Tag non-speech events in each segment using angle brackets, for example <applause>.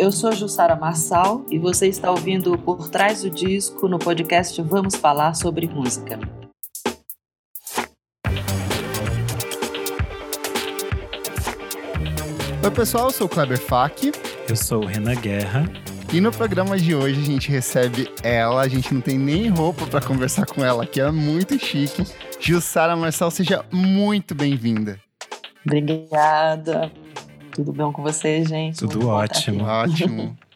eu sou Jussara Marçal e você está ouvindo Por Trás do Disco no podcast Vamos Falar sobre Música. Oi pessoal, eu sou o Kleber Fak. Eu sou o Renan Guerra. E no programa de hoje a gente recebe ela, a gente não tem nem roupa para conversar com ela, que é muito chique. Jussara Marçal, seja muito bem-vinda. Obrigada. Tudo bom com você, gente? Tudo ótimo. Ótimo. <laughs>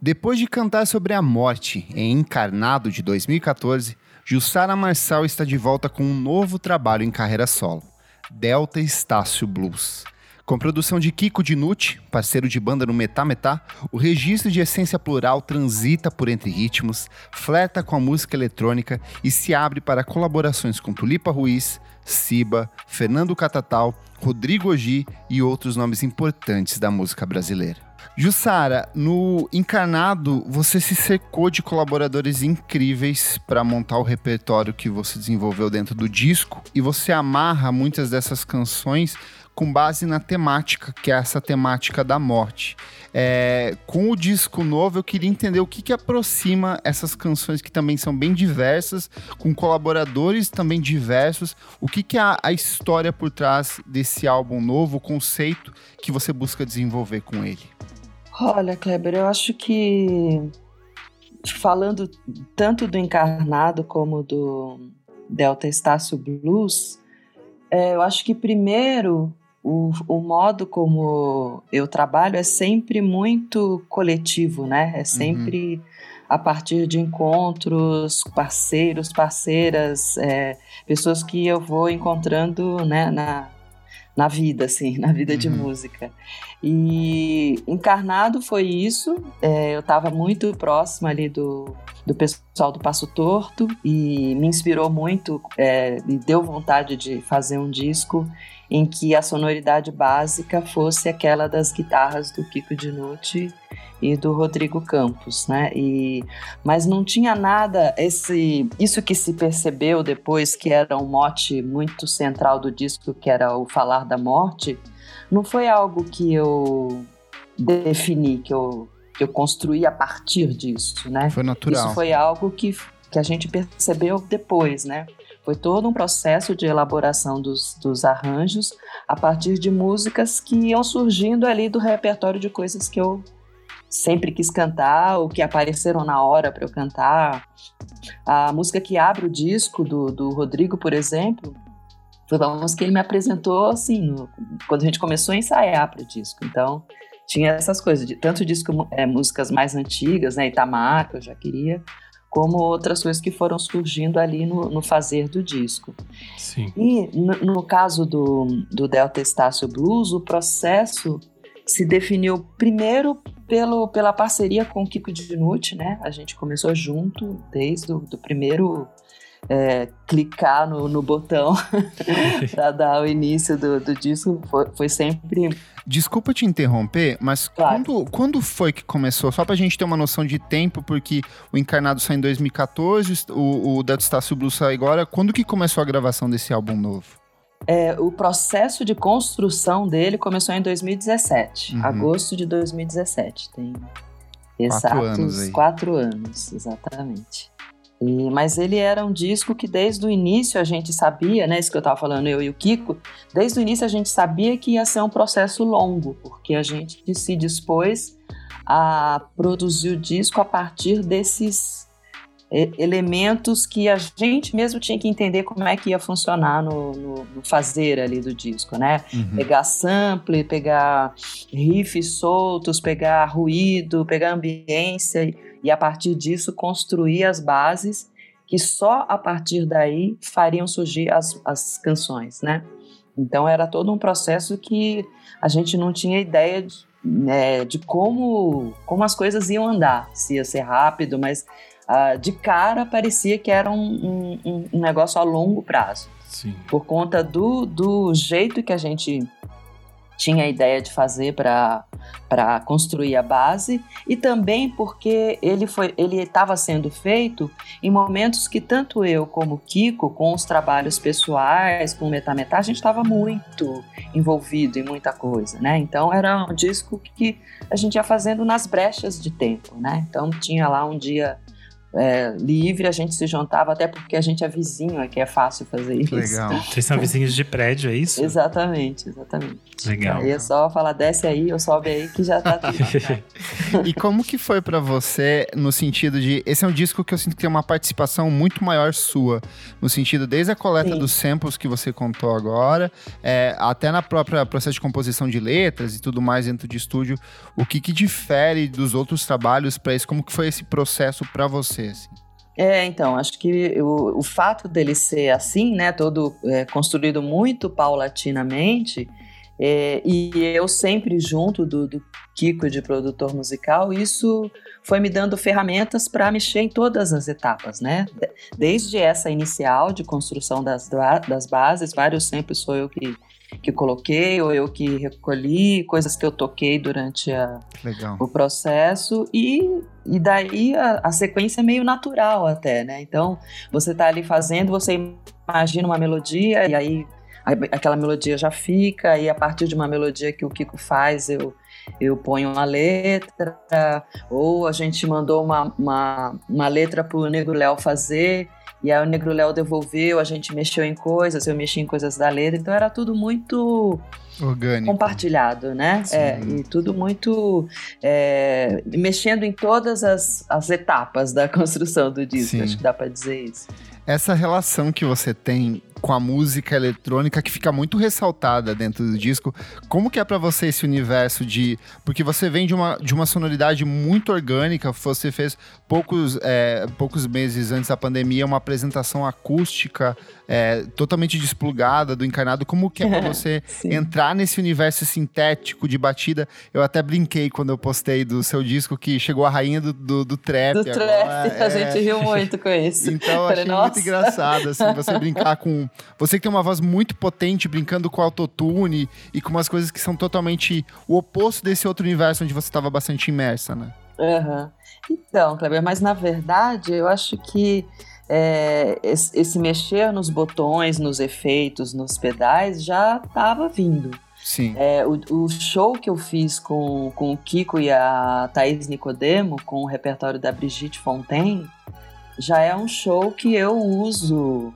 Depois de cantar sobre a morte em Encarnado de 2014, Jussara Marçal está de volta com um novo trabalho em carreira solo, Delta Estácio Blues. Com produção de Kiko Dinucci, parceiro de banda no Metá Metá, o registro de essência plural transita por entre ritmos, flerta com a música eletrônica e se abre para colaborações com Tulipa Ruiz, Siba, Fernando Catatal, Rodrigo Ogi e outros nomes importantes da música brasileira. Jussara, no Encarnado, você se secou de colaboradores incríveis para montar o repertório que você desenvolveu dentro do disco e você amarra muitas dessas canções com base na temática, que é essa temática da morte. É, com o disco novo, eu queria entender o que, que aproxima essas canções que também são bem diversas, com colaboradores também diversos. O que, que é a, a história por trás desse álbum novo, o conceito que você busca desenvolver com ele? Olha, Kleber, eu acho que falando tanto do Encarnado como do Delta Estácio Blues, é, eu acho que primeiro o, o modo como eu trabalho é sempre muito coletivo, né? É uhum. sempre uhum. a partir de encontros, parceiros, parceiras, é, pessoas que eu vou encontrando né, na, na vida, assim, <laughs> na vida uhum. de música. E Encarnado foi isso. É, eu estava muito próxima ali do, do pessoal do Passo Torto e me inspirou muito, é, me deu vontade de fazer um disco em que a sonoridade básica fosse aquela das guitarras do Kiko Dinucci e do Rodrigo Campos, né? E, mas não tinha nada esse isso que se percebeu depois que era um mote muito central do disco, que era o falar da morte, não foi algo que eu defini, que eu que eu construí a partir disso, né? Foi natural. Isso foi algo que que a gente percebeu depois, né? Foi todo um processo de elaboração dos, dos arranjos a partir de músicas que iam surgindo ali do repertório de coisas que eu sempre quis cantar ou que apareceram na hora para eu cantar. A música que abre o disco do, do Rodrigo, por exemplo, foi uma música que ele me apresentou assim, quando a gente começou a ensaiar para o disco. Então, tinha essas coisas, de, tanto disco, é, músicas mais antigas, né, Itamar, que eu já queria, como outras coisas que foram surgindo ali no, no fazer do disco. Sim. E no, no caso do, do Delta Estácio Blues, o processo se definiu primeiro pelo, pela parceria com o Kiko Dinucci, né? A gente começou junto desde o do primeiro é, clicar no, no botão <laughs> para dar o início do, do disco foi, foi, sempre. Desculpa te interromper, mas claro. quando, quando foi que começou? Só para a gente ter uma noção de tempo, porque o Encarnado saiu em 2014, o, o Dead Estácio Blue sai agora. Quando que começou a gravação desse álbum novo? É, o processo de construção dele começou em 2017, uhum. agosto de 2017. Tem exatos quatro anos, quatro anos exatamente. E, mas ele era um disco que desde o início a gente sabia, né? Isso que eu estava falando, eu e o Kiko, desde o início a gente sabia que ia ser um processo longo, porque a gente se dispôs a produzir o disco a partir desses elementos que a gente mesmo tinha que entender como é que ia funcionar no, no, no fazer ali do disco, né? Uhum. Pegar sample, pegar riffs soltos, pegar ruído, pegar ambiência e, a partir disso construir as bases que só a partir daí fariam surgir as, as canções, né? Então era todo um processo que a gente não tinha ideia de, né, de como, como as coisas iam andar, se ia ser rápido, mas uh, de cara parecia que era um, um, um, negócio a longo prazo. Sim. Por conta do, do jeito que a gente tinha a ideia de fazer para construir a base e também porque ele foi ele estava sendo feito em momentos que tanto eu como Kiko com os trabalhos pessoais com o Metametá a gente estava muito envolvido em muita coisa né? Então era um disco que a gente ia fazendo nas brechas de tempo né? Então tinha lá um dia é, livre, a gente se juntava, até porque a gente é vizinho aqui, é fácil fazer isso. Legal. <laughs> Vocês são vizinhos de prédio, é isso? exatamente, exatamente. Legal. Aí é só falar, desce aí ou sobe aí que já tá tudo. <laughs> E como que foi para você no sentido de esse é um disco que eu sinto que tem uma participação muito maior sua, no sentido desde a coleta Sim. dos samples que você contou agora, é, até na própria processo de composição de letras e tudo mais dentro de estúdio, o que que difere dos outros trabalhos para isso? Como que foi esse processo para você? Assim? É, então, acho que o, o fato dele ser assim, né, todo é, construído muito paulatinamente, é, e eu sempre junto do, do Kiko de produtor musical, isso foi me dando ferramentas para mexer em todas as etapas, né? De- Desde essa inicial de construção das, das bases, vários sempre sou eu que, que coloquei, ou eu que recolhi, coisas que eu toquei durante a, o processo e, e daí a, a sequência é meio natural até, né? Então você tá ali fazendo, você imagina uma melodia e aí aquela melodia já fica e a partir de uma melodia que o Kiko faz eu eu ponho uma letra ou a gente mandou uma, uma, uma letra pro Negro Léo fazer e aí o Negro Léo devolveu, a gente mexeu em coisas, eu mexi em coisas da letra, então era tudo muito Orgânico. compartilhado, né? É, e tudo muito é, mexendo em todas as, as etapas da <laughs> construção do disco, Sim. acho que dá pra dizer isso. Essa relação que você tem com a música eletrônica que fica muito ressaltada dentro do disco, como que é pra você esse universo de... Porque você vem de uma, de uma sonoridade muito orgânica, você fez poucos, é, poucos meses antes da pandemia uma apresentação acústica é, totalmente desplugada do encarnado, como que é pra <laughs> você entrar nesse universo sintético de batida? Eu até brinquei quando eu postei do seu disco que chegou a rainha do, do, do trap Do agora, trap, a é. gente riu muito com isso. Então Falei, achei "Nossa." muito engraçado, assim, você <laughs> brincar com. Você que tem uma voz muito potente, brincando com autotune e com umas coisas que são totalmente o oposto desse outro universo onde você estava bastante imersa, né? Aham. Então, Kleber, mas na verdade eu acho que é, esse, mexer nos botões, nos efeitos, nos pedais já estava vindo. Sim. É, o, o show que eu fiz com, com o Kiko e a Thaís Nicodemo, com o repertório da Brigitte Fontaine, já é um show que eu uso.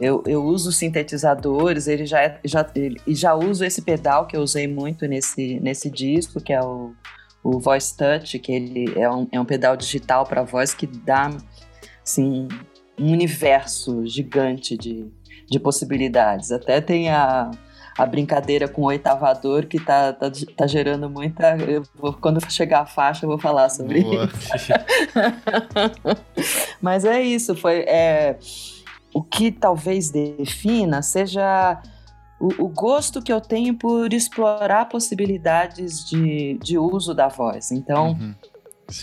Eu, eu uso sintetizadores, ele já, é, já, ele, e já uso esse pedal que eu usei muito nesse, nesse disco, que é o, o Voice Touch, que ele é um, é um pedal digital para voz que dá assim, um universo gigante de, de possibilidades. Até tem a, a brincadeira com o oitavador que tá, tá, tá gerando muita. eu vou- quando chegar a faixa, eu vou falar sobre Boa. <laughs> Mas é isso, foi é, o que talvez defina seja o, o gosto que eu tenho por explorar possibilidades de, de uso da voz. Então, Uhum.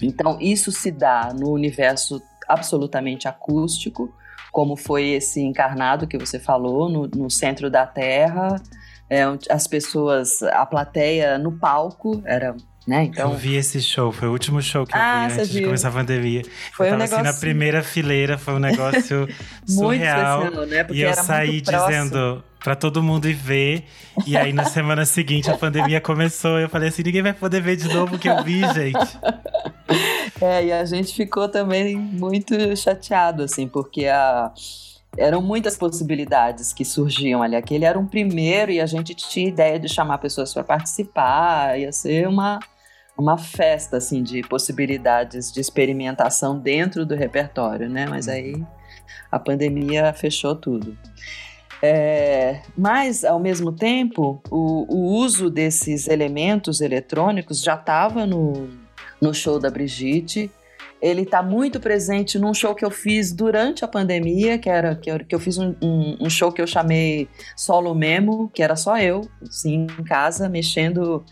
Então isso se dá no universo absolutamente acústico, como foi esse encarnado que você falou, no, no centro da Terra, é, as pessoas, a plateia no palco, era, né? Então eu vi esse show, foi o último show que eu Ah, vi você antes de viu. começar a pandemia. foi eu um tava assim negócio na primeira fileira, foi um negócio <laughs> muito surreal. especial, né? Porque E eu saí muito dizendo pra todo mundo ir ver. E aí na semana seguinte a pandemia começou. Eu falei assim: ninguém vai poder ver de novo o que eu vi, gente. <laughs> É, e a gente ficou também muito chateado, assim, porque a... eram muitas possibilidades que surgiam ali. Aquele era um primeiro e a gente tinha ideia de chamar pessoas para participar, ia ser uma, uma festa, assim, de possibilidades de experimentação dentro do repertório, né? Mas aí a pandemia fechou tudo. É, mas, ao mesmo tempo, o, o uso desses elementos eletrônicos já estava no, no show da Brigitte. Ele está muito presente num show que eu fiz durante a pandemia, que era que eu, que eu fiz um, um, um show que eu chamei Solo Memo, que era só eu, assim, em casa, mexendo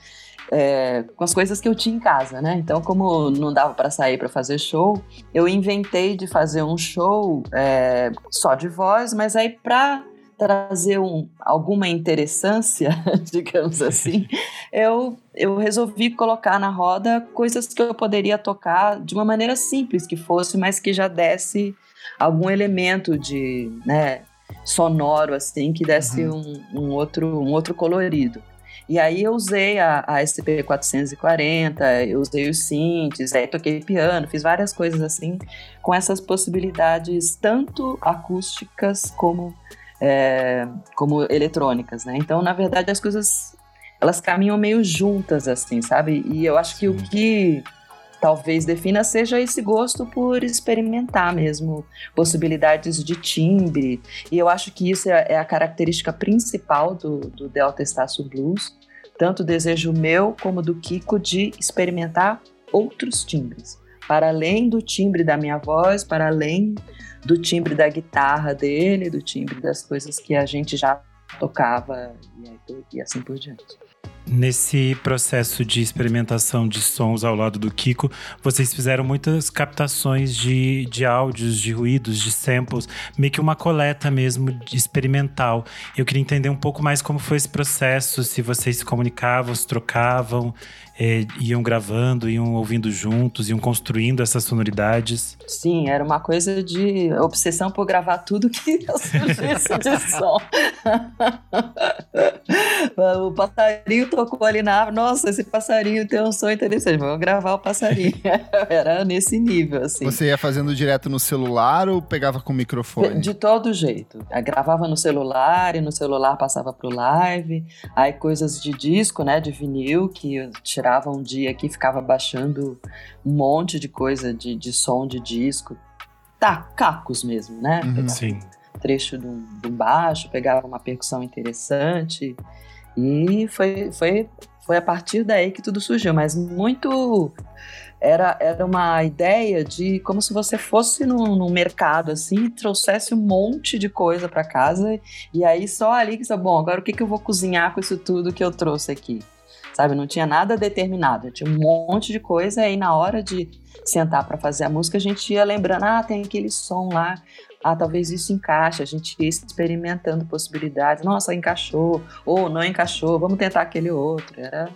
é, com as coisas que eu tinha em casa, né? Então, como não dava para sair para fazer show, eu inventei de fazer um show é, só de voz, mas aí para trazer um, alguma interessância, <laughs> digamos <laughs> assim, eu, eu resolvi colocar na roda coisas que eu poderia tocar de uma maneira simples que fosse, mas que já desse algum elemento de, né, sonoro assim que desse uhum. um, um, outro um outro colorido. E aí eu usei a, a SCP-440, eu usei os synths, aí toquei piano, fiz várias coisas assim, com essas possibilidades tanto acústicas como, é, como eletrônicas, né? Então, na verdade, as coisas, elas caminham meio juntas, assim, sabe? E eu acho que o que talvez defina seja esse gosto por experimentar mesmo possibilidades de timbre. E eu acho que isso é, é a característica principal do, do Delta Estácio Blues, tanto o desejo meu como do Kiko de experimentar outros timbres, para além do timbre da minha voz, para além do timbre da guitarra dele, do timbre das coisas que a gente já tocava e, e assim por diante. Nesse processo de experimentação de sons ao lado do Kiko, vocês fizeram muitas captações de, de áudios, de ruídos, de samples, meio que uma coleta mesmo experimental. Eu queria entender um pouco mais como foi esse processo, se vocês se comunicavam, se trocavam, é, iam gravando, iam ouvindo juntos, iam construindo essas sonoridades? Sim, era uma coisa de obsessão por gravar tudo que <laughs> surgisse de som. <laughs> o passarinho tocou ali na árvore, nossa, esse passarinho tem um som interessante, vamos gravar o passarinho. <laughs> era nesse nível, assim. Você ia fazendo direto no celular ou pegava com o microfone? De, todo jeito. Eu gravava no celular e no celular passava pro live, aí coisas de disco, né, de vinil, que eu tirava um dia aqui, ficava baixando um monte de coisa de, de som de disco. Tá, cacos mesmo, né? Uhum, sim. trecho de um, de um baixo, pegava uma percussão interessante. E foi, foi, foi a partir daí que tudo surgiu, mas muito era, era uma ideia de como se você fosse no, no mercado assim e trouxesse um monte de coisa para casa e aí só ali que você, bom, agora o que, que eu vou cozinhar com isso tudo que eu trouxe aqui? Sabe? Não tinha nada determinado, tinha um monte de coisa. E na hora de sentar para fazer a música, a gente ia lembrando: ah, tem aquele som lá, ah, talvez isso encaixe. A gente ia experimentando possibilidades. Nossa, encaixou, ou não encaixou, vamos tentar aquele outro. Era,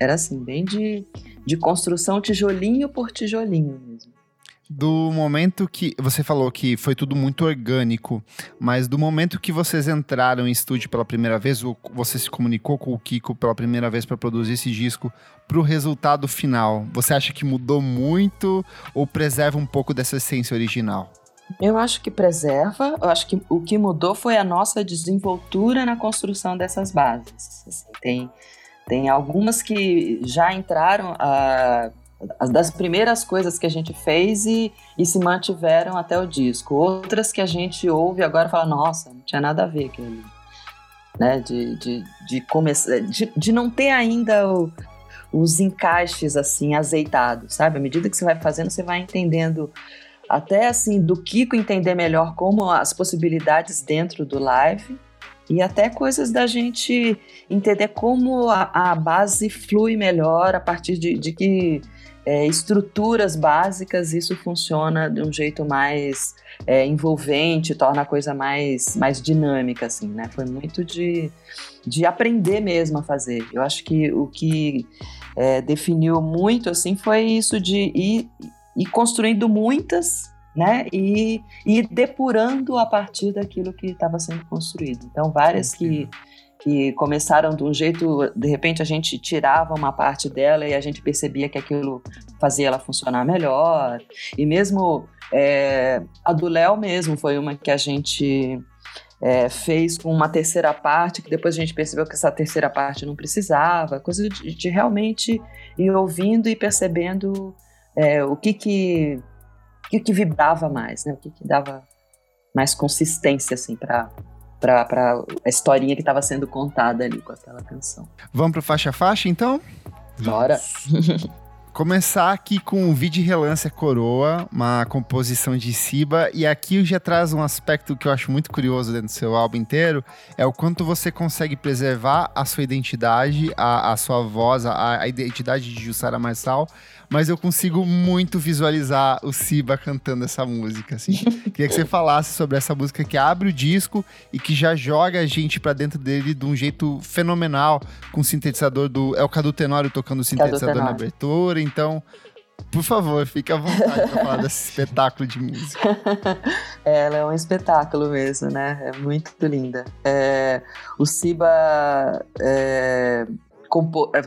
era assim, bem de, de construção tijolinho por tijolinho mesmo do momento que você falou que foi tudo muito orgânico, mas do momento que vocês entraram em estúdio pela primeira vez, você se comunicou com o Kiko pela primeira vez para produzir esse disco, para o resultado final, você acha que mudou muito ou preserva um pouco dessa essência original? Eu acho que preserva. Eu acho que o que mudou foi a nossa desenvoltura na construção dessas bases. Assim, tem, tem algumas que já entraram a das primeiras coisas que a gente fez e, e se mantiveram até o disco. Outras que a gente ouve agora fala, nossa, não tinha nada a ver aquilo. Né? De, de, de começar. De, de não ter ainda o, os encaixes assim azeitados, sabe? À medida que você vai fazendo, você vai entendendo até assim do Kiko entender melhor como as possibilidades dentro do live e até coisas da gente entender como a, a base flui melhor a partir de, de que é, estruturas básicas, isso funciona de um jeito mais é, envolvente, torna a coisa mais, mais dinâmica, assim, né? Foi muito de, de aprender mesmo a fazer. Eu acho que o que é, definiu muito, assim, foi isso de ir, ir construindo muitas né? E, e depurando a partir daquilo que estava sendo construído. Então, várias que que começaram de um jeito, de repente a gente tirava uma parte dela e a gente percebia que aquilo fazia ela funcionar melhor. E mesmo é, a do Léo mesmo foi uma que a gente é, fez com uma terceira parte, que depois a gente percebeu que essa terceira parte não precisava, coisa de, de realmente ir ouvindo e percebendo é, o que que, que que vibrava mais, né? o que, que dava mais consistência assim para para a historinha que estava sendo contada ali com aquela canção. Vamos para faixa faixa então? Bora. <laughs> Começar aqui com o Vide Relance Coroa, uma composição de Siba, e aqui já traz um aspecto que eu acho muito curioso dentro do seu álbum inteiro, é o quanto você consegue preservar a sua identidade, a, a sua voz, a, a identidade de Jussara Marçal, mas eu consigo muito visualizar o Siba cantando essa música, assim. <laughs> Queria que você falasse sobre essa música que abre o disco e que já joga a gente para dentro dele de um jeito fenomenal, com o sintetizador do... É o Cadu Tenório tocando o sintetizador na abertura, então... Por favor, fique à vontade para falar desse <laughs> espetáculo de música. Ela é um espetáculo mesmo, né? É muito linda. É, o Siba é,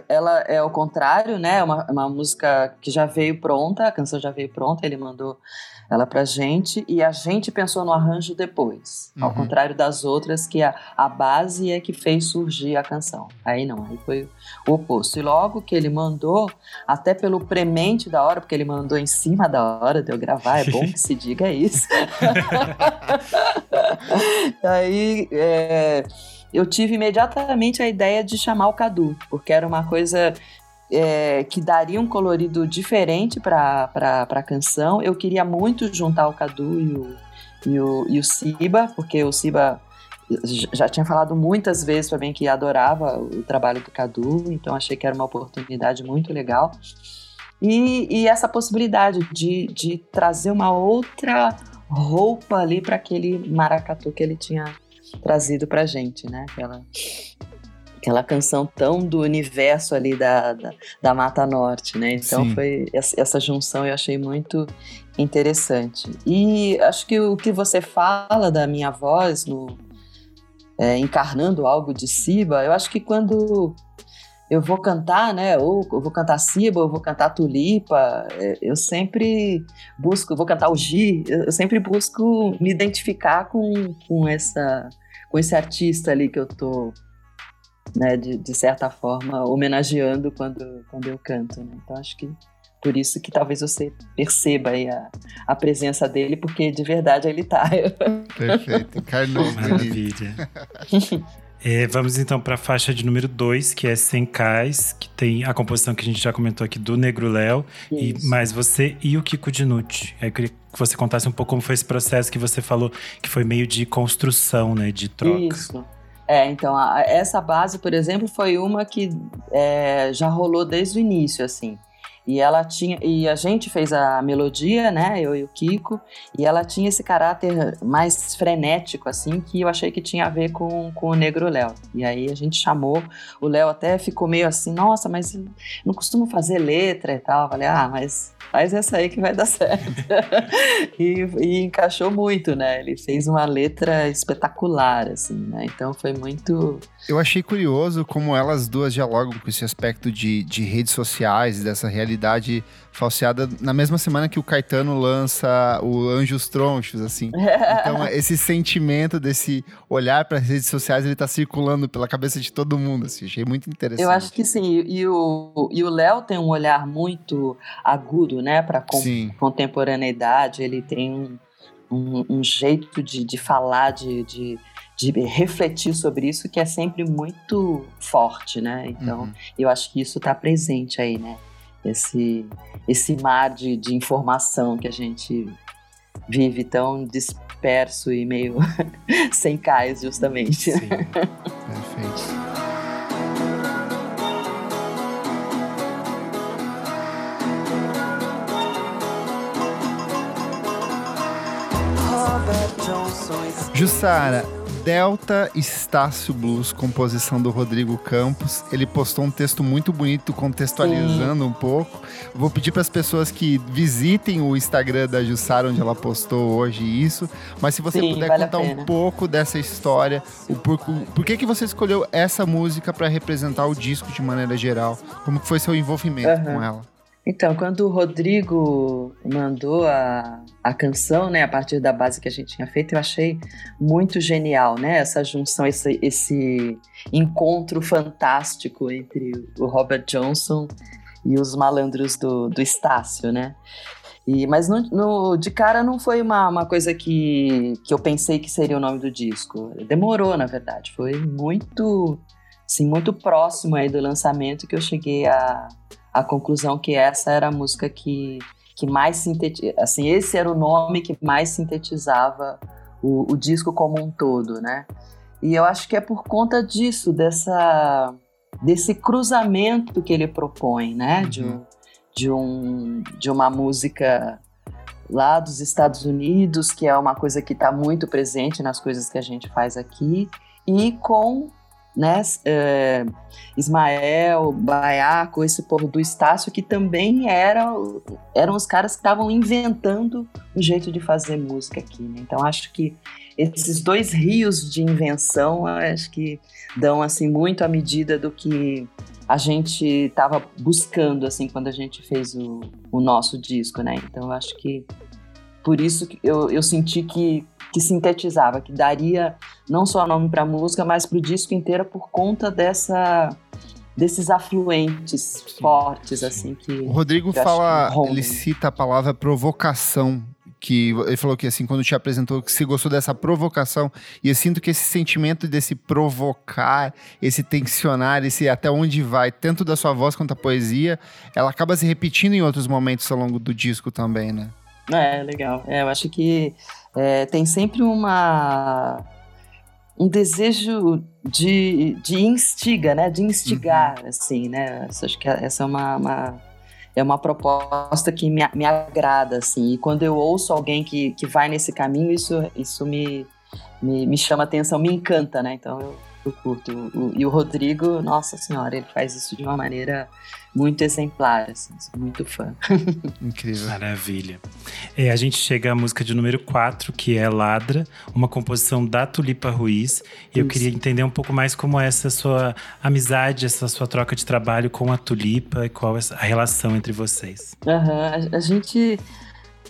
ela é ao contrário, né? É uma, uma música que já veio pronta, a canção já veio pronta, ele mandou ela pra gente e a gente pensou no arranjo depois. Uhum. Ao contrário das outras, que a, a base é que fez surgir a canção. Aí não, aí foi o oposto. E logo que ele mandou, até pelo premente da hora, porque ele mandou em cima da hora de eu gravar, é bom que se <laughs> diga isso. <laughs> aí. É, eu tive imediatamente a ideia de chamar o Cadu, porque era uma coisa é, que daria um colorido diferente para a canção. Eu queria muito juntar o Cadu e o, e o, e o Siba, porque o Siba já tinha falado muitas vezes para mim que adorava o trabalho do Cadu, então achei que era uma oportunidade muito legal. E, e essa possibilidade de, de trazer uma outra roupa ali para aquele maracatu que ele tinha trazido pra gente, né? Aquela, aquela canção tão do universo ali da, da, da Mata Norte, né? Então Sim. foi essa, junção eu achei muito interessante. E acho que o que você fala da minha voz no é, encarnando algo de Siba, eu acho que quando eu vou cantar, né? Ou eu vou cantar Siba, ou eu vou cantar Tulipa. É, eu sempre busco, eu vou cantar o Gi, eu sempre busco me identificar com, com, essa, com esse artista ali que eu tô, né, de, de certa forma, homenageando quando, quando eu canto. Né? Então acho que por isso que talvez você perceba aí a, a presença dele, porque de verdade ele tá. <laughs> Perfeito, encarnou. Maravilha. <laughs> É, vamos então para a faixa de número 2, que é Sem Cais, que tem a composição que a gente já comentou aqui do Negro Léo, e mais você e o Kiko Dinucci. Aí eu queria que você contasse um pouco como foi esse processo que você falou, que foi meio de construção, né, de troca. Isso. É, então, a, essa base, por exemplo, foi uma que é, já rolou desde o início, assim. E ela tinha e a gente fez a melodia, né, eu e o Kiko, e ela tinha esse caráter mais frenético assim, que eu achei que tinha a ver com, com o Negro Léo. E aí a gente chamou, o Léo até ficou meio assim, nossa, mas não costumo fazer letra e tal. Eu falei: "Ah, mas faz essa aí que vai dar <laughs> certo". e, e, encaixou muito, né? Ele fez uma letra espetacular assim, né? Então foi muito Eu achei curioso como elas duas dialogam com esse aspecto de, de redes sociais e dessa realidade realidade falseada na mesma semana que o Caetano lança o Anjos Tronchos, assim. <laughs> Então, esse sentimento desse olhar para as redes sociais, ele tá circulando pela cabeça de todo mundo, assim. Achei muito interessante. Eu acho que sim. E o e o Léo tem um olhar muito agudo, né, para contemporaneidade. Ele tem um, um, um jeito de, de falar, de, de de refletir sobre isso que é sempre muito forte, né? Então, uhum. eu acho que isso está presente aí, né? Esse, esse mar de, de informação que a gente vive tão disperso e meio <laughs> sem cais, justamente. Sim, perfeito. Jussara, Delta Estácio Blues, composição do Rodrigo Campos. Ele postou um texto muito bonito, contextualizando Sim. um pouco. Vou pedir para as pessoas que visitem o Instagram da Jussara, onde ela postou hoje isso. Mas se você Sim, puder vale contar um pouco dessa história, o por, por que, que você escolheu essa música para representar o disco de maneira geral? Como foi seu envolvimento uhum. com ela? Então, quando o Rodrigo mandou a, a canção, né, a partir da base que a gente tinha feito, eu achei muito genial, né, essa junção, esse, esse encontro fantástico entre o Robert Johnson e os malandros do, do Estácio, né. E, mas no, no, de cara não foi uma, uma coisa que, que eu pensei que seria o nome do disco. Demorou, na verdade. Foi muito, assim, muito próximo aí do lançamento que eu cheguei a, a conclusão que essa era a música que, que mais sintetizava, assim, esse era o nome que mais sintetizava o, o, disco como um todo, né? E eu acho que é por conta disso, dessa, desse cruzamento que ele propõe, né? Uhum. De, um, de, um, de uma música lá dos Estados Unidos, que é uma coisa que está muito presente nas coisas que a gente faz aqui, e com né, é, Ismael, Baiaco, esse povo do Estácio, que também era, eram os caras que estavam inventando um jeito de fazer música aqui. Né? Então acho que esses dois rios de invenção, acho que dão assim muito à medida do que a gente estava buscando assim quando a gente fez o, o nosso disco, né? Então acho que por isso eu, eu senti que que sintetizava, que daria não só nome para a música, mas para o disco inteiro por conta dessa desses afluentes sim, fortes sim. assim que o Rodrigo fala, ele cita a palavra provocação que ele falou que assim quando te apresentou que se gostou dessa provocação e eu sinto que esse sentimento desse provocar, esse tensionar, esse até onde vai, tanto da sua voz quanto da poesia, ela acaba se repetindo em outros momentos ao longo do disco também, né? É, legal. É, eu acho que é, tem sempre uma um desejo de, de instiga, né? De instigar, uhum. assim, né? Acho que essa é uma, uma, é uma proposta que me, me agrada, assim. E quando eu ouço alguém que, que vai nesse caminho, isso, isso me, me, me chama atenção, me encanta, né? Então eu, eu curto. O, e o Rodrigo, nossa senhora, ele faz isso de uma maneira muito exemplar, assim, muito fã. <laughs> Incrível. Maravilha. É, a gente chega à música de número 4, que é Ladra, uma composição da Tulipa Ruiz. E eu queria entender um pouco mais como é essa sua amizade, essa sua troca de trabalho com a Tulipa e qual é a relação entre vocês. Uhum. A, a gente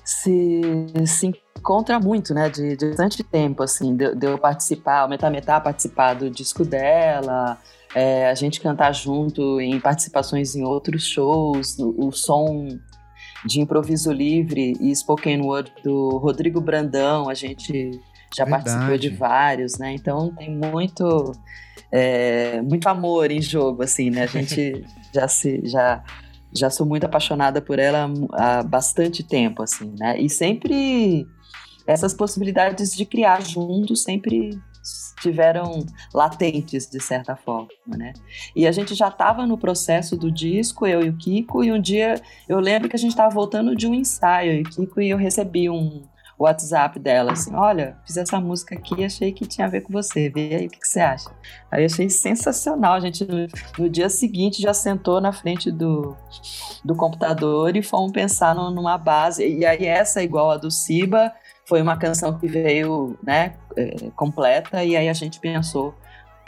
se, se encontra muito, né, de, de bastante tempo, assim, de, de eu participar, o Metametá participar do disco dela, é, a gente cantar junto em participações em outros shows, o, o, som de improviso livre e spoken word do Rodrigo Brandão, a gente já Verdade. participou de vários, né, então tem muito, é, muito amor em jogo, assim, né, a gente <laughs> já se, já já sou muito apaixonada por ela há bastante tempo, assim, né? E sempre essas possibilidades de criar juntos sempre tiveram latentes de certa forma, né? E a gente já estava no processo do disco, eu e o Kiko, e um dia eu lembro que a gente estava voltando de um ensaio e Kiko e eu recebi um WhatsApp dela, assim, olha, fiz essa música aqui, achei que tinha a ver com você, vê aí o que, que você acha. Aí achei sensacional, a gente no, no, dia seguinte já sentou na frente do, do computador e fomos pensar no, numa base, e aí essa igual a do Siba, foi uma canção que veio né, é, completa e aí a gente pensou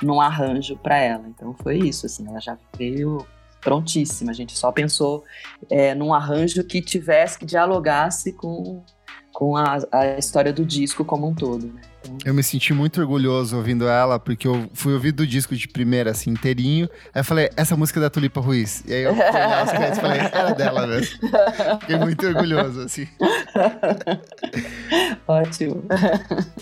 num arranjo para ela. Então foi isso, assim, ela já veio prontíssima. A gente só pensou é, num arranjo que tivesse, que dialogasse com, com a, a história do disco como um todo. Né? Então... Eu me senti muito orgulhoso ouvindo ela, porque eu fui ouvir do disco de primeira, assim, inteirinho. Aí eu falei, essa música é da Tulipa Ruiz. E aí eu fui olhar os créditos e falei, era dela mesmo. Fiquei muito orgulhoso, assim. <laughs> Ótimo.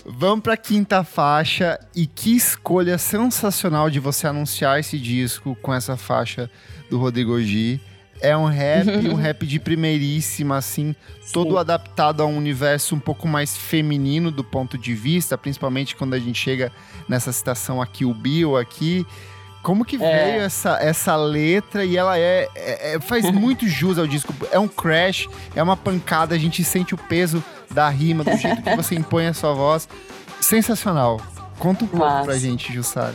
Vamos pra quinta faixa. E que escolha sensacional de você anunciar esse disco com essa faixa do Rodrigo G. É um rap, <laughs> um rap de primeiríssima, assim, Sim. todo adaptado a um universo um pouco mais feminino do ponto de vista, principalmente quando a gente chega nessa citação aqui, o Bill aqui. Como que é. veio essa, essa letra e ela é, é, é faz <laughs> muito jus ao disco. É um crash, é uma pancada, a gente sente o peso da rima, do jeito que você <laughs> impõe a sua voz. Sensacional. Conta um pouco Mas... pra gente, Jussara.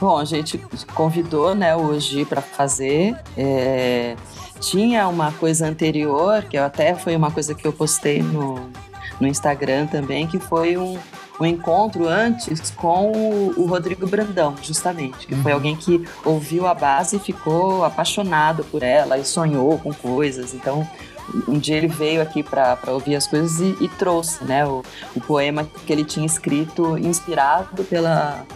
Bom, a gente convidou né, o Oji para fazer. É, tinha uma coisa anterior, que até foi uma coisa que eu postei no, no Instagram também, que foi um, um encontro antes com o, o Rodrigo Brandão, justamente, que uhum. foi alguém que ouviu a base e ficou apaixonado por ela e sonhou com coisas. Então, um dia ele veio aqui para ouvir as coisas e, e trouxe né, o, o poema que ele tinha escrito, inspirado pela,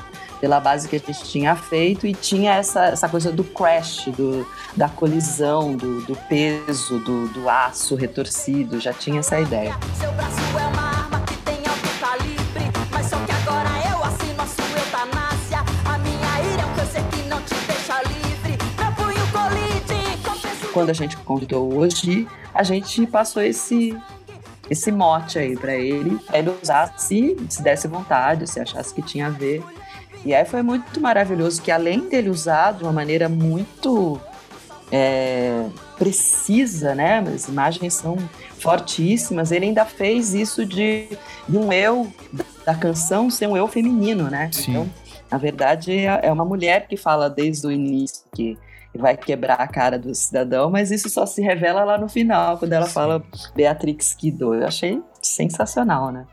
pela base que a gente tinha feito e tinha essa, essa coisa do crash, do, da colisão, do, do peso, do, do aço retorcido, já tinha essa ideia. Seu braço é uma arma que tem alto calibre, mas só que agora eu assino a sua eutanásia. A minha ira é que não te deixa livre. Meu punho colide, quando a gente convidou hoje, a gente passou esse esse mote aí para ele, ele usar se, se desse vontade, se achasse que tinha a ver. E aí foi muito maravilhoso que além dele usar de uma maneira muito é, precisa, né? As imagens são fortíssimas. Ele ainda fez isso de, de um eu da canção ser um eu feminino, né? Sim. Então, na verdade, é, é uma mulher que fala desde o início que vai quebrar a cara do cidadão, mas isso só se revela lá no final, quando ela Sim. fala Beatrix Kido. Eu achei sensacional, né?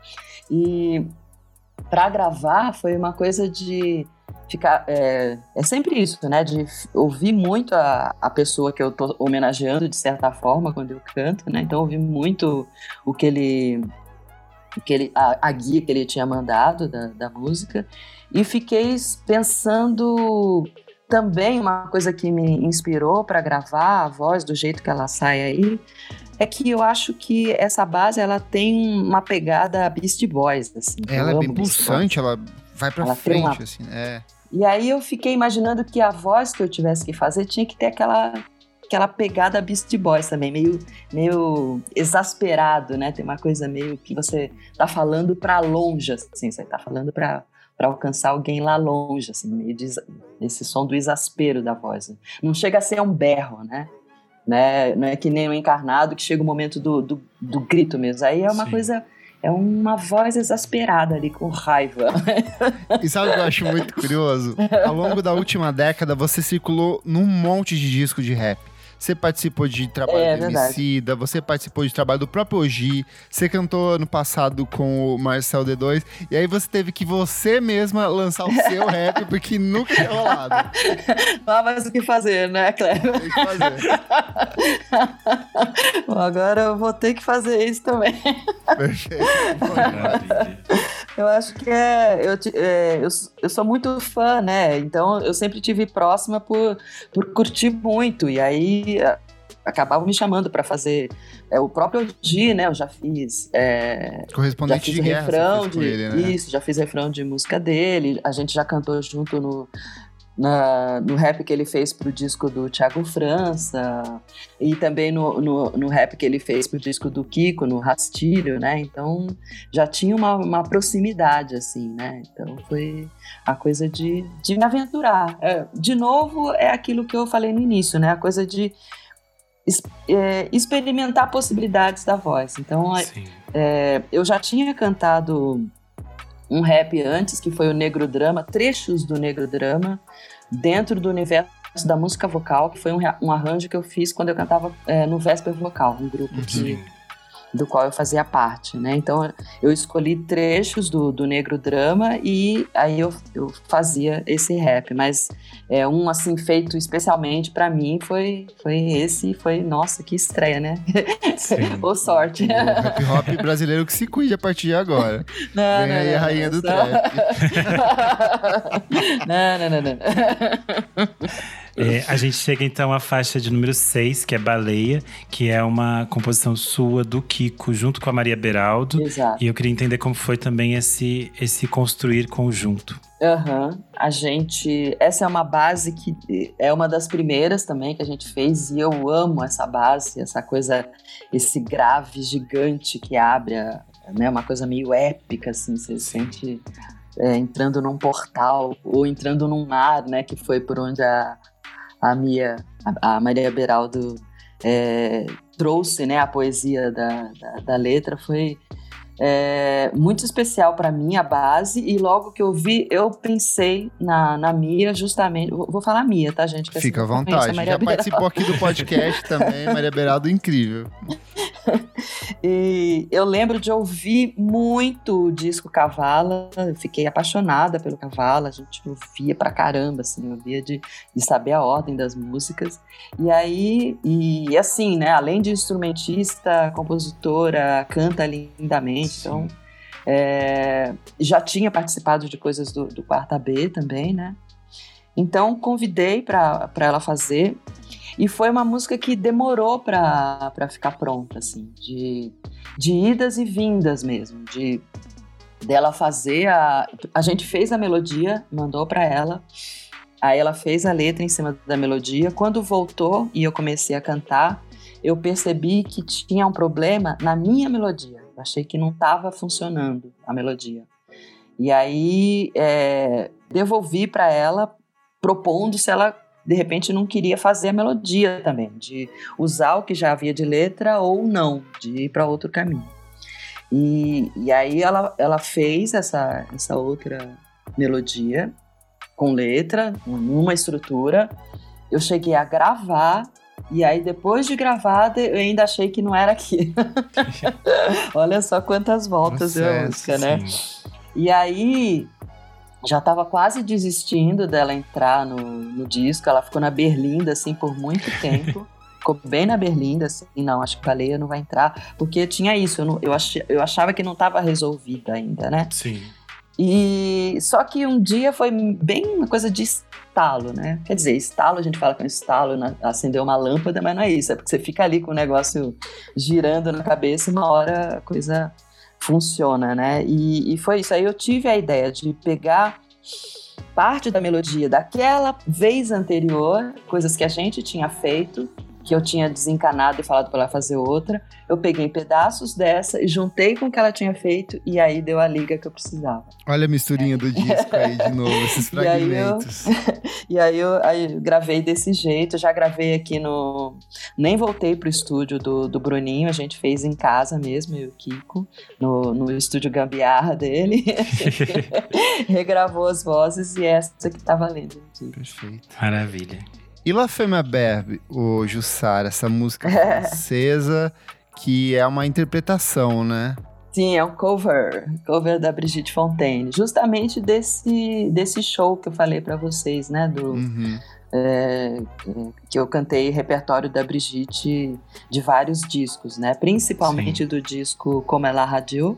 E para gravar foi uma coisa de ficar. É, é, sempre isso, né? De ouvir muito a, a pessoa que eu tô homenageando, de certa forma, quando eu canto, né? Então, ouvir muito o que ele. O que ele a, a guia que ele tinha mandado da, da música. E fiquei pensando também uma coisa que me inspirou para gravar a voz do jeito que ela sai aí é que eu acho que essa base ela tem uma pegada Beast Boys assim. Ela é bem pulsante, ela vai para frente uma... assim, é. E aí eu fiquei imaginando que a voz que eu tivesse que fazer tinha que ter aquela aquela pegada Beast Boys também, meio meio exasperado, né? Tem uma coisa meio que você tá falando para longe assim, você tá falando para para alcançar alguém lá longe, assim, meio de, esse som do exaspero da voz. Né? Não chega a ser um berro, né? né? Não é que nem o um encarnado que chega o momento do, do, do grito mesmo. Aí é uma Sim. coisa é uma voz exasperada ali, com raiva. <laughs> E sabe o que eu acho muito curioso? Ao longo da última década, você circulou num monte de disco de rap. Você participou de trabalho é, do Emicida, você participou de trabalho do próprio Oji, você cantou ano passado com o Marcel D2, e aí você teve que você mesma lançar o seu <laughs> rap, porque nunca tinha rolado. Não há mais o que fazer, né, Cleber? Tem que fazer. <laughs> Bom, agora eu vou ter que fazer isso também. Perfeito. Eu acho que é eu, é, eu, eu sou muito fã, né? Então eu sempre tive próxima por, por curtir muito. E aí acabavam me chamando para fazer é, o próprio G, né? Eu já fiz. É, Correspondente já fiz de guerra, refrão de, ele, né? Isso, já fiz refrão de música dele. A gente já cantou junto no na, no rap que ele fez pro disco do Thiago França e também no, no, no, rap que ele fez pro disco do Kiko, no Rastilho, né? Então já tinha uma, uma proximidade, assim, né? Então foi a coisa de, de me aventurar. É, de novo, é aquilo que eu falei no início, né? A coisa de é, experimentar possibilidades da voz. Então é, eu já tinha cantado um rap antes, que foi o Negro Drama, trechos do Negro Drama, dentro do universo da música vocal, que foi um, um arranjo que eu fiz quando eu cantava é, no Vesper Vocal, um grupo que, do qual eu fazia parte, né? Então eu escolhi trechos do, do Negro Drama e aí eu, eu fazia esse rap, mas é um assim feito especialmente para mim foi foi esse, foi nossa que estreia, né? Ô <laughs> sorte. O hip hop brasileiro que se cuide a partir de agora. Não, Vem não, aí não, a rainha do trap. <laughs> não, não, não, não. <laughs> É, a gente chega então à faixa de número 6, que é Baleia, que é uma composição sua do Kiko junto com a Maria Beraldo. Exato. E eu queria entender como foi também esse, esse construir conjunto. Aham. Uhum. A gente. Essa é uma base que é uma das primeiras também que a gente fez, e eu amo essa base, essa coisa, esse grave gigante que abre, a, né? Uma coisa meio épica, assim, você sente. É, entrando num portal ou entrando num mar, né, que foi por onde a, a Mia, a, a Maria Beraldo é, trouxe, né, a poesia da, da, da letra, foi é, muito especial para mim a base e logo que eu vi eu pensei na, na Mia justamente vou, vou falar Mia tá gente fica à vontade já Beraldo. participou aqui do podcast também Maria Beraldo incrível <laughs> <laughs> e eu lembro de ouvir muito o disco Cavala, eu fiquei apaixonada pelo Cavala, a gente ouvia pra caramba, assim, ouvia de, de saber a ordem das músicas. E aí, e assim, né, além de instrumentista, compositora, canta lindamente, Sim. então é, já tinha participado de coisas do, do Quarta B também, né? Então convidei para ela fazer. E foi uma música que demorou para ficar pronta, assim, de, de idas e vindas mesmo, de dela fazer a a gente fez a melodia, mandou para ela. Aí ela fez a letra em cima da melodia. Quando voltou e eu comecei a cantar, eu percebi que tinha um problema na minha melodia. Eu achei que não estava funcionando a melodia. E aí é, devolvi para ela, propondo se ela de repente não queria fazer a melodia também, de usar o que já havia de letra ou não, de ir para outro caminho. E, e aí ela, ela fez essa, essa outra melodia com letra, numa estrutura. Eu cheguei a gravar e aí, depois de gravada, eu ainda achei que não era aqui. <laughs> Olha só quantas voltas deu a música, né? E aí, já estava quase desistindo dela entrar no, no disco. Ela ficou na berlinda, assim, por muito <laughs> tempo. ficou bem na berlinda, assim, não, acho que Baleia não vai entrar. Porque tinha isso, eu, não, eu, ach, eu achava que não estava resolvida ainda, né? Sim. E só que um dia foi bem uma coisa de estalo, né? Quer dizer, estalo, a gente fala que é um estalo, né? acender uma lâmpada, mas não é isso, é porque você fica ali com o negócio girando na cabeça uma hora a coisa funciona, né? E, e foi isso. Aí eu tive a ideia de pegar parte da melodia daquela vez anterior, coisas que a gente tinha feito, que eu tinha desencanado e falado para ela fazer outra. Eu peguei pedaços dessa e juntei com o que ela tinha feito e aí deu a liga que eu precisava. Olha a misturinha é. do disco aí de <laughs> novo, esses fragmentos. <laughs> e aí eu, aí eu, gravei desse jeito, já gravei aqui no... Nem voltei pro estúdio do, do Bruninho, a gente fez em casa mesmo, eu e o Kiko, no, no estúdio gambiarra dele. <laughs> Regravou as vozes e essa que tá valendo. Perfeito. Maravilha. E La Femme Berbe, o Jussara, essa música francesa <laughs> que é uma interpretação, né? Sim, é um cover, cover da Brigitte Fontaine, justamente desse, desse show que eu falei para vocês, né? Do, uhum. é, que eu cantei repertório da Brigitte de vários discos, né? Principalmente Sim. do disco Como Ela Radio,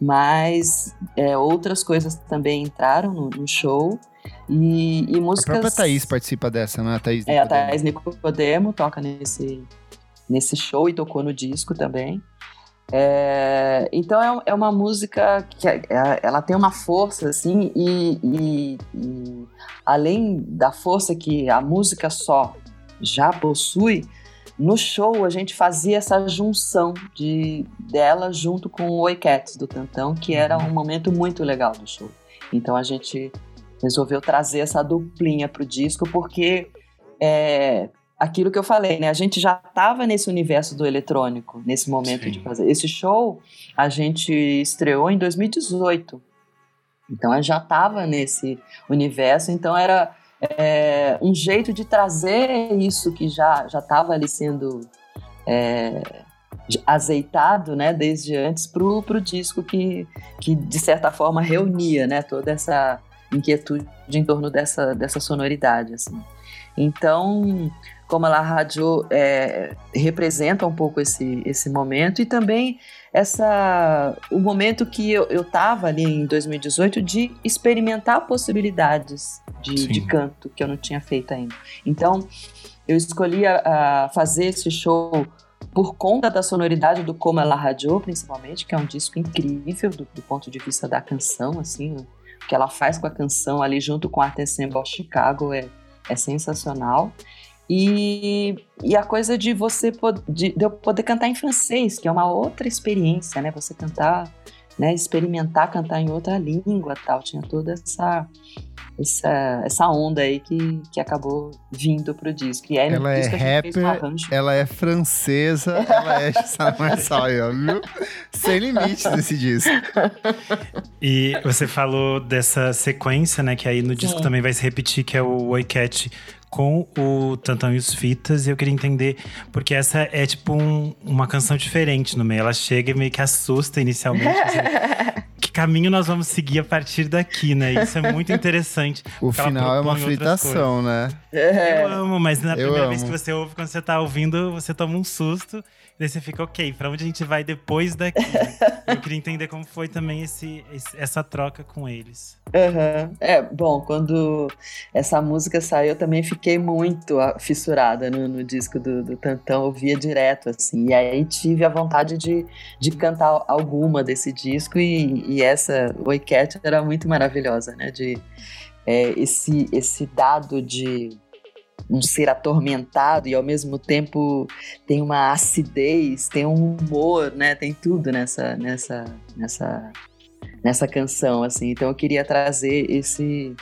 mas é, outras coisas também entraram no, no show. E, e músicas. A própria Thaís participa dessa, não é? A Thaís é, a Thaís Nicodemo toca nesse, nesse show e tocou no disco também. É, então é, é, uma música que é, é, ela tem uma força assim e, e, e, além da força que a música só já possui, no show a gente fazia essa junção de dela junto com o Oi Cats do Tantão, que era um momento muito legal do show. Então a gente resolveu trazer essa duplinha pro disco, porque é aquilo que eu falei, né? A gente já estava nesse universo do eletrônico, nesse momento Sim. de fazer. Esse show a gente estreou em 2018. Então já estava nesse universo, então era é, um jeito de trazer isso que já já estava ali sendo é, azeitado, né, desde antes pro, pro disco que, que de certa forma reunia, né, toda essa inquietude em torno dessa, dessa sonoridade, assim. Então, como a rádio é, representa um pouco esse, esse momento e também essa o momento que eu estava ali em 2018 de experimentar possibilidades de, de, canto que eu não tinha feito ainda. Então, eu escolhi a, a fazer esse show por conta da sonoridade do Como Ela Radiou, principalmente, que é um disco incrível do, do ponto de vista da canção, assim, que ela faz com a canção ali junto com a Art Chicago é, é sensacional. E, e a coisa de você de, de eu poder cantar em francês, que é uma outra experiência, né? Você cantar, né? Experimentar cantar em outra língua tal. Tinha toda essa essa, essa onda aí que, que acabou vindo pro disco. E aí, ela é rapper, ela é francesa, ela é <laughs> Sara Marçal, viu? Sem limites esse disco. E você falou dessa sequência, né? Que aí no disco Sim. também vai se repetir, que é o Oi Cat com o Tantão e os Fitas, e eu queria entender, porque essa é tipo um, uma canção diferente no meio. Ela chega e meio que assusta inicialmente. Assim, <laughs> caminho nós vamos seguir a partir daqui, né? Isso é muito interessante. <laughs> o final é uma fritação, né? Eu amo, mas na eu primeira amo. vez que você ouve, quando você tá ouvindo, você toma um susto. Daí você fica, ok, pra onde a gente vai depois daqui? <laughs> Eu queria entender como foi também esse, essa troca com eles. Uhum. É, bom, quando essa música saiu, eu também fiquei muito fissurada no, no disco do, do Tantão, ouvia direto, assim. E aí tive a vontade de, de cantar alguma desse disco, e, e essa, Oi Cat, era muito maravilhosa, né? De, é, esse, esse dado de um ser atormentado e ao mesmo tempo tem uma acidez, tem um humor, né? Tem tudo nessa nessa nessa nessa canção assim. Então eu queria trazer esse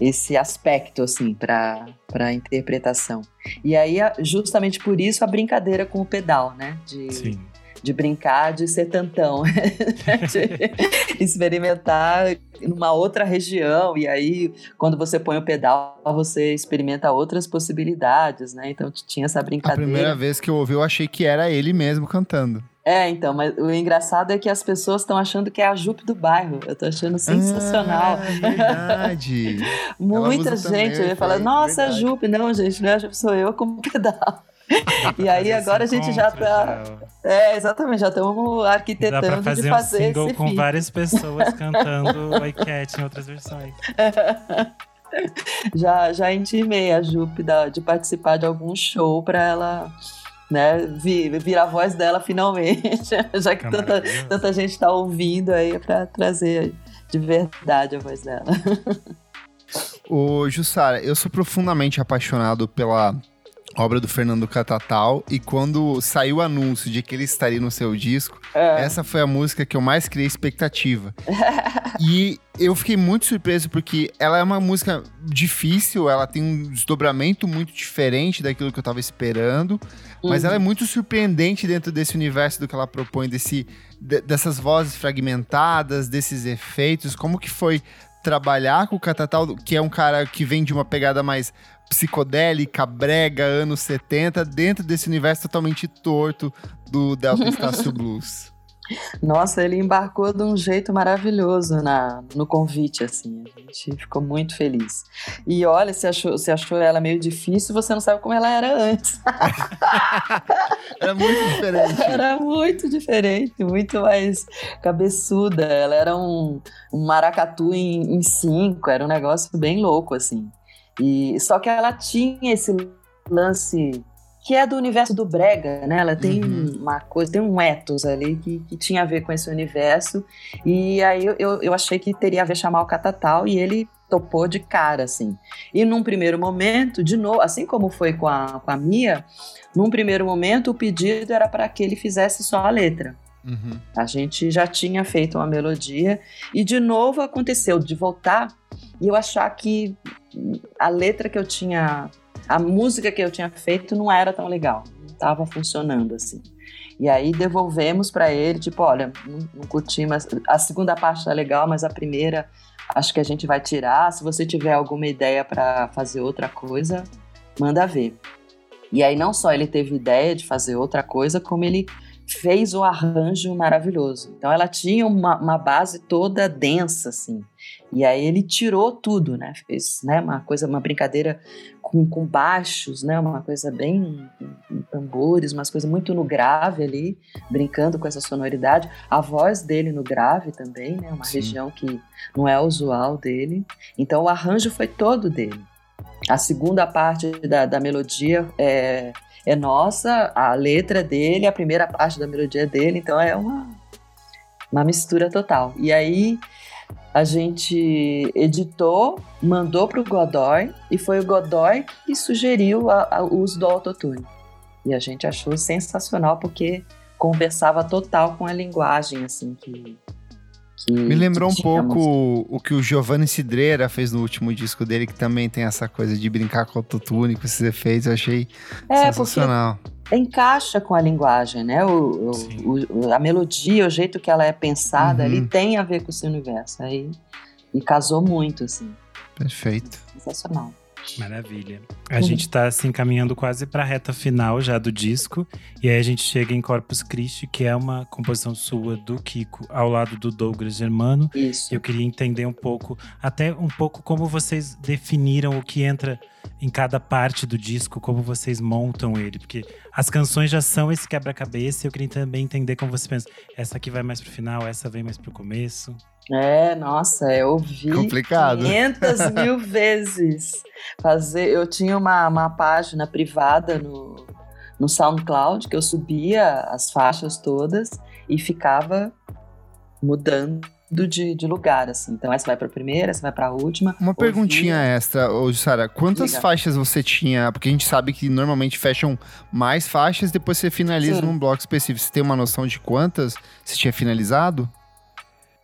esse aspecto assim para para interpretação. E aí justamente por isso a brincadeira com o pedal, né? De Sim de brincar de ser tantão, <laughs> de experimentar numa outra região e aí quando você põe o pedal você experimenta outras possibilidades, né? Então tinha essa brincadeira. A primeira vez que eu ouvi eu achei que era ele mesmo cantando. É, então, mas o engraçado é que as pessoas estão achando que é a Jupe do bairro. Eu tô achando sensacional. Ah, verdade. <laughs> Muita gente também, fala, nossa, verdade. Jupe. Não, gente, não é a Jupe, sou eu com pedal. <laughs> e aí agora a gente já tá. Já. É, exatamente, já estamos arquitetando Dá pra fazer de fazer um single com várias pessoas <laughs> cantando o iCat em outras versões. <laughs> já, já intimei a Jupe de participar de algum show para ela né, vir, vir a voz dela finalmente, já que tanta, tanta gente está ouvindo aí para trazer de verdade a voz dela. Ô, Jussara, eu sou profundamente apaixonado pela obra do Fernando Catatal e quando saiu o anúncio de que ele estaria no seu disco, é. essa foi a música que eu mais criei expectativa. <laughs> e eu fiquei muito surpreso porque ela é uma música difícil, ela tem um desdobramento muito diferente daquilo que eu estava esperando, uhum. mas ela é muito surpreendente dentro desse universo do que ela propõe, desse, dessas vozes fragmentadas, desses efeitos, como que foi trabalhar com o Catatal, que é um cara que vem de uma pegada mais psicodélica, brega, anos 70, dentro desse universo totalmente torto do Delta <laughs> Estácio Blues. Nossa, ele embarcou de um jeito maravilhoso na, no convite, assim. A gente ficou muito feliz. E olha, você achou, você achou ela meio difícil, você não sabe como ela era antes. <laughs> era muito diferente. Era muito diferente, muito mais cabeçuda. Ela era um, um maracatu em, em cinco, era um negócio bem louco, assim. E só que ela tinha esse lance que é do universo do brega, né? Ela tem uhum. uma coisa, tem um ethos ali que, que tinha a ver com esse universo. E aí eu, eu achei que teria a ver chamar o Catatal e ele topou de cara, assim. E num primeiro momento, de novo, assim como foi com a, com a Mia, num primeiro momento o pedido era para que ele fizesse só a letra. Uhum. A gente já tinha feito uma melodia e de novo aconteceu de voltar e eu achar que a letra que eu tinha, a música que eu tinha feito não era tão legal, não estava funcionando assim. E aí devolvemos para ele, tipo, olha, não, não curti, mas a segunda parte tá legal, mas a primeira acho que a gente vai tirar. Se você tiver alguma ideia para fazer outra coisa, manda ver. E aí não só ele teve ideia de fazer outra coisa, como ele fez o arranjo maravilhoso. Então ela tinha uma, uma, base toda densa, assim. E aí ele tirou tudo, né? Fez né, uma coisa, uma brincadeira com, com baixos, né? Uma coisa bem com tambores, umas coisas muito no grave ali, brincando com essa sonoridade. A voz dele no grave também, né? Uma Sim. região que não é usual dele. Então o arranjo foi todo dele. A segunda parte da, da melodia é, é nossa, a letra dele, a primeira parte da melodia é dele, então é uma, uma mistura total. E aí a gente editou, mandou para o Godoy e foi o Godoy que sugeriu a, a, o uso do autotune. E a gente achou sensacional porque conversava total com a linguagem assim que me lembrou um pouco o que o Giovanni Cidreira fez no último disco dele, que também tem essa coisa de brincar com o autotune, com esses efeitos, eu achei é, sensacional. Encaixa com a linguagem, né? O, o, a melodia, o jeito que ela é pensada uhum. ali tem a ver com esse universo. Aí, e casou muito, assim. Perfeito. Sensacional. Maravilha. A uhum. gente está se assim, encaminhando quase para a reta final já do disco. E aí a gente chega em Corpus Christi, que é uma composição sua do Kiko, ao lado do Douglas Germano. Isso. Eu queria entender um pouco, até um pouco como vocês definiram o que entra em cada parte do disco, como vocês montam ele. Porque as canções já são esse quebra-cabeça. Eu queria também entender como você pensa. Essa aqui vai mais pro final, essa vem mais pro começo. É, nossa, eu ouvi Complicado. 500 <laughs> mil vezes. Fazer, eu tinha uma, uma página privada no, no SoundCloud que eu subia as faixas todas e ficava mudando de, de lugar, assim. Então, essa vai pra primeira, essa vai pra última. Uma perguntinha extra, Sara. Quantas Diga. faixas você tinha? Porque a gente sabe que normalmente fecham mais faixas, depois você finaliza Sim. num bloco específico. Você tem uma noção de quantas você tinha finalizado?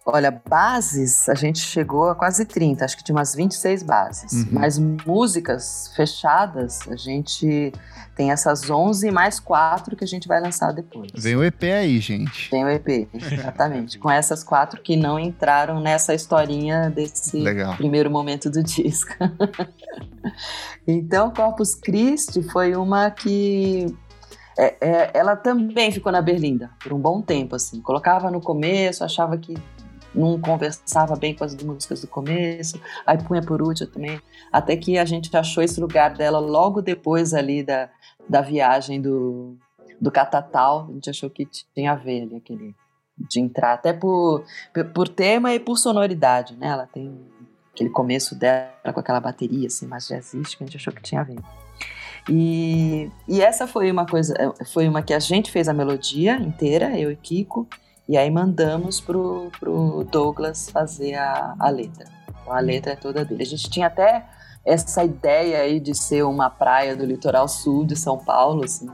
Olha, bases, a gente chegou a quase 30, acho que tinha umas 26 bases. Uhum. Mas músicas fechadas, a gente tem essas 11 mais quatro que a gente vai lançar depois. Vem o EP aí, gente. Tem o EP, exatamente. com essas quatro que não entraram nessa historinha desse Legal. primeiro momento do disco. <laughs> então, Corpus Christi foi uma que é, é, ela também ficou na berlinda por um bom tempo, assim. Colocava no começo, achava que não conversava bem com as músicas do começo, aí punha por último também, até que a gente achou esse lugar dela logo depois ali da, da viagem do, do Catatal, a gente achou que tinha a ver ali aquele de entrar, até por, por tema e por sonoridade, né? Ela tem aquele começo dela com aquela bateria assim, mais jazzística, a gente achou que tinha a ver. E, e essa foi uma coisa, foi uma que a gente fez a melodia inteira, eu e Kiko, e aí mandamos pro, pro Douglas fazer a, a letra. Então a letra é toda dele. A gente tinha até essa ideia aí de ser uma praia do litoral sul de São Paulo, assim,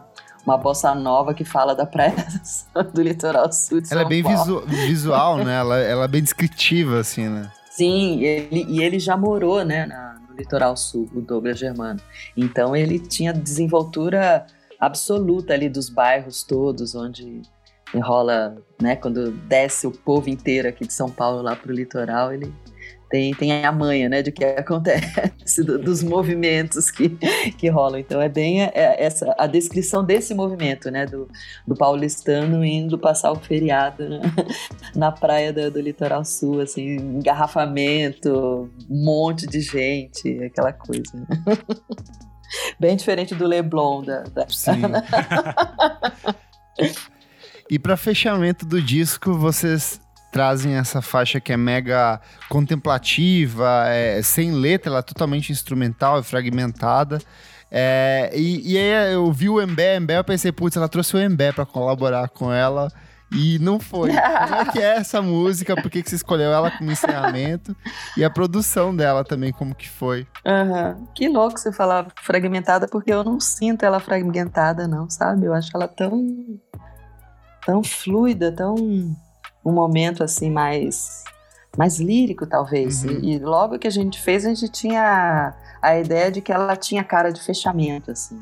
uma bossa nova que fala da praia <laughs> do litoral sul de São Ela é bem Paulo. visu- visual, né? Ela, ela é bem descritiva, assim, né? Sim, ele, e ele já morou, né, na- no litoral sul, o Douglas Germano. Então ele tinha desenvoltura absoluta ali dos bairros todos, onde rola, né, quando desce o povo inteiro aqui de São Paulo lá pro litoral, ele tem, tem a manha, né, de que <laughs> acontece, do- dos movimentos que, que rolam. Então é bem é, essa a descrição desse movimento, né, do, do paulistano indo passar o feriado né, <laughs> na praia do, do litoral sul, assim, engarrafamento, um monte de gente, aquela coisa. <laughs> Bem diferente do Leblon da, da- Sim. E para fechamento do disco, vocês trazem essa faixa que é mega contemplativa, é, sem letra, ela é totalmente instrumental e fragmentada. É, e, e aí eu vi o Embé, Embé, eu pensei, putz, ela trouxe o Embé pra colaborar com ela. E não foi. Como é que é essa música? Por que, que você escolheu ela como encerramento? E a produção dela também, como que foi? Aham. Que louco você falar fragmentada, porque eu não sinto ela fragmentada, não, sabe? Eu acho ela tão. Tão fluida, tão. um momento assim mais. mais lírico, talvez. Uhum. E, e logo que a gente fez, a gente tinha a ideia de que ela tinha cara de fechamento, assim.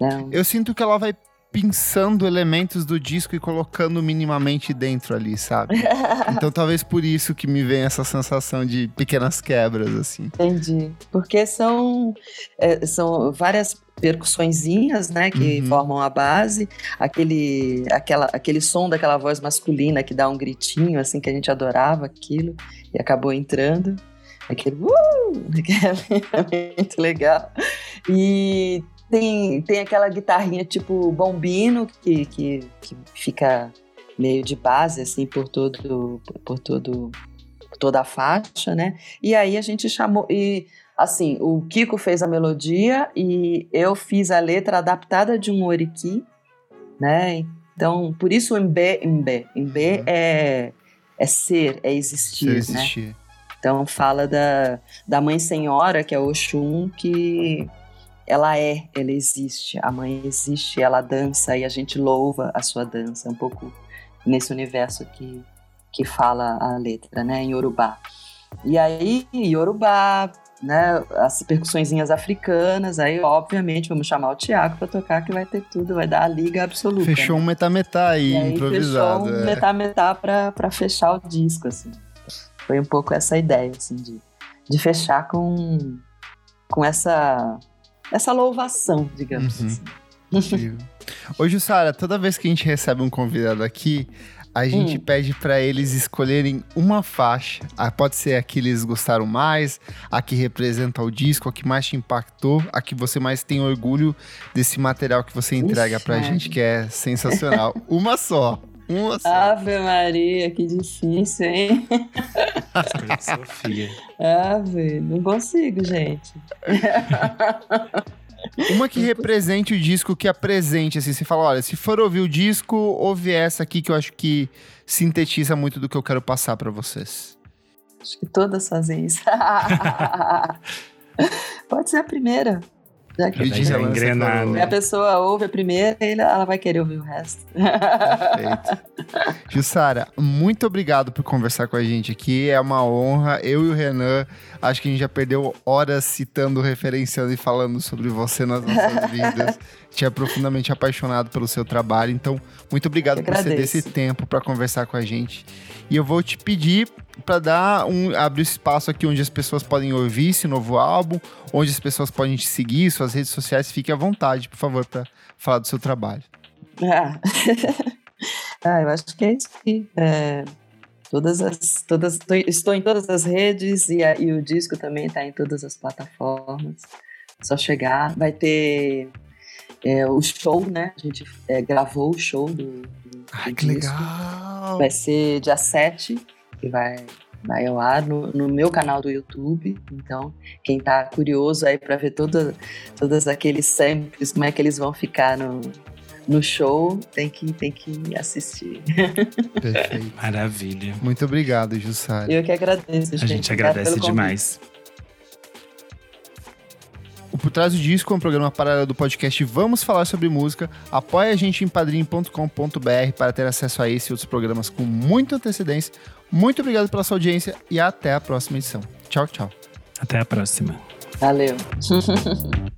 né? Eu sinto que ela vai pensando elementos do disco e colocando minimamente dentro ali, sabe? <laughs> Então talvez por isso que me vem essa sensação de pequenas quebras, assim. Entendi. Porque são, é, são várias percussõezinhas, né, que Uhum. formam a base, aquele, aquela, aquele som daquela voz masculina que dá um gritinho, assim, que a gente adorava aquilo, e acabou entrando, aquele uh, <laughs> que é <laughs> muito legal. E tem, tem aquela guitarrinha tipo bombino, que, que, que fica meio de base, assim, por todo, por todo, por toda a faixa, né, e aí a gente chamou. E assim, o Kiko fez a melodia e eu fiz a letra adaptada de um oriki, né? Então, por isso o Mbé, Mbé. Mbé Uhum. é, é ser, é existir, eu né? existir. Então fala da, da mãe senhora, que é Oxum, que ela é, ela existe. A mãe existe, ela dança e a gente louva a sua dança. Um pouco nesse universo que, que fala a letra, né? Em Yorubá. E aí, Yorubá, né? As percussõezinhas africanas. Aí, obviamente, vamos chamar o Tiago para tocar, que vai ter tudo, vai dar a liga absoluta. Fechou né? um metá-metá aí, aí improvisado. fechou um é. metá-metá pra, pra fechar o disco, assim. Foi um pouco essa ideia, assim, de, de fechar com, com essa, essa louvação, digamos Uhum. assim. Incrível. Ô, Jussara, toda vez que a gente recebe um convidado aqui, a gente Hum. pede pra eles escolherem uma faixa. Ah, pode ser a que eles gostaram mais, a que representa o disco, a que mais te impactou, a que você mais tem orgulho desse material que você entrega pra Maria. gente, que é sensacional. <laughs> uma só. Uma só. Ave Maria, que difícil, hein? <laughs> Sofia. Ave, não consigo, gente. <laughs> Uma que represente o disco que apresente, assim, você fala, olha, se for ouvir o disco, ouve essa aqui que eu acho que sintetiza muito do que eu quero passar para vocês. Acho que todas fazem isso. <laughs> Pode ser a primeira. Já que já engrenar, né? A pessoa ouve a primeira e ela vai querer ouvir o resto. Perfeito. Jussara, muito obrigado por conversar com a gente aqui. É uma honra. Eu e o Renan, acho que a gente já perdeu horas citando, referenciando e falando sobre você nas nossas <laughs> vidas. Tinha profundamente apaixonado pelo seu trabalho. Então, muito obrigado por ceder esse tempo para conversar com a gente. E eu vou te pedir para dar um abrir espaço aqui onde as pessoas podem ouvir esse novo álbum, onde as pessoas podem te seguir, suas redes sociais. Fique à vontade, por favor, para falar do seu trabalho. Ah. <laughs> ah, eu acho que é isso aqui. É, todas as, todas, estou em todas as redes e, a, e o disco também está em todas as plataformas. Só chegar, vai ter é, o show, né? A gente é, gravou o show do, do, Ai, que disco. legal! Vai ser dia 7 e vai, vai ao ar no, no meu canal do YouTube. Então, quem tá curioso aí para ver toda, todos aqueles samples, como é que eles vão ficar no, no show, tem que, tem que assistir. <laughs> Perfeito. Maravilha. Muito obrigado, Jussara. Eu que agradeço, gente. A gente agradece demais. O Por Trás do Disco é um programa paralelo do podcast Vamos Falar Sobre Música. Apoie a gente em padrim.com.br para ter acesso a esse e outros programas com muita antecedência. Muito obrigado pela sua audiência e até a próxima edição. Tchau, tchau. Até a próxima. Valeu. <laughs>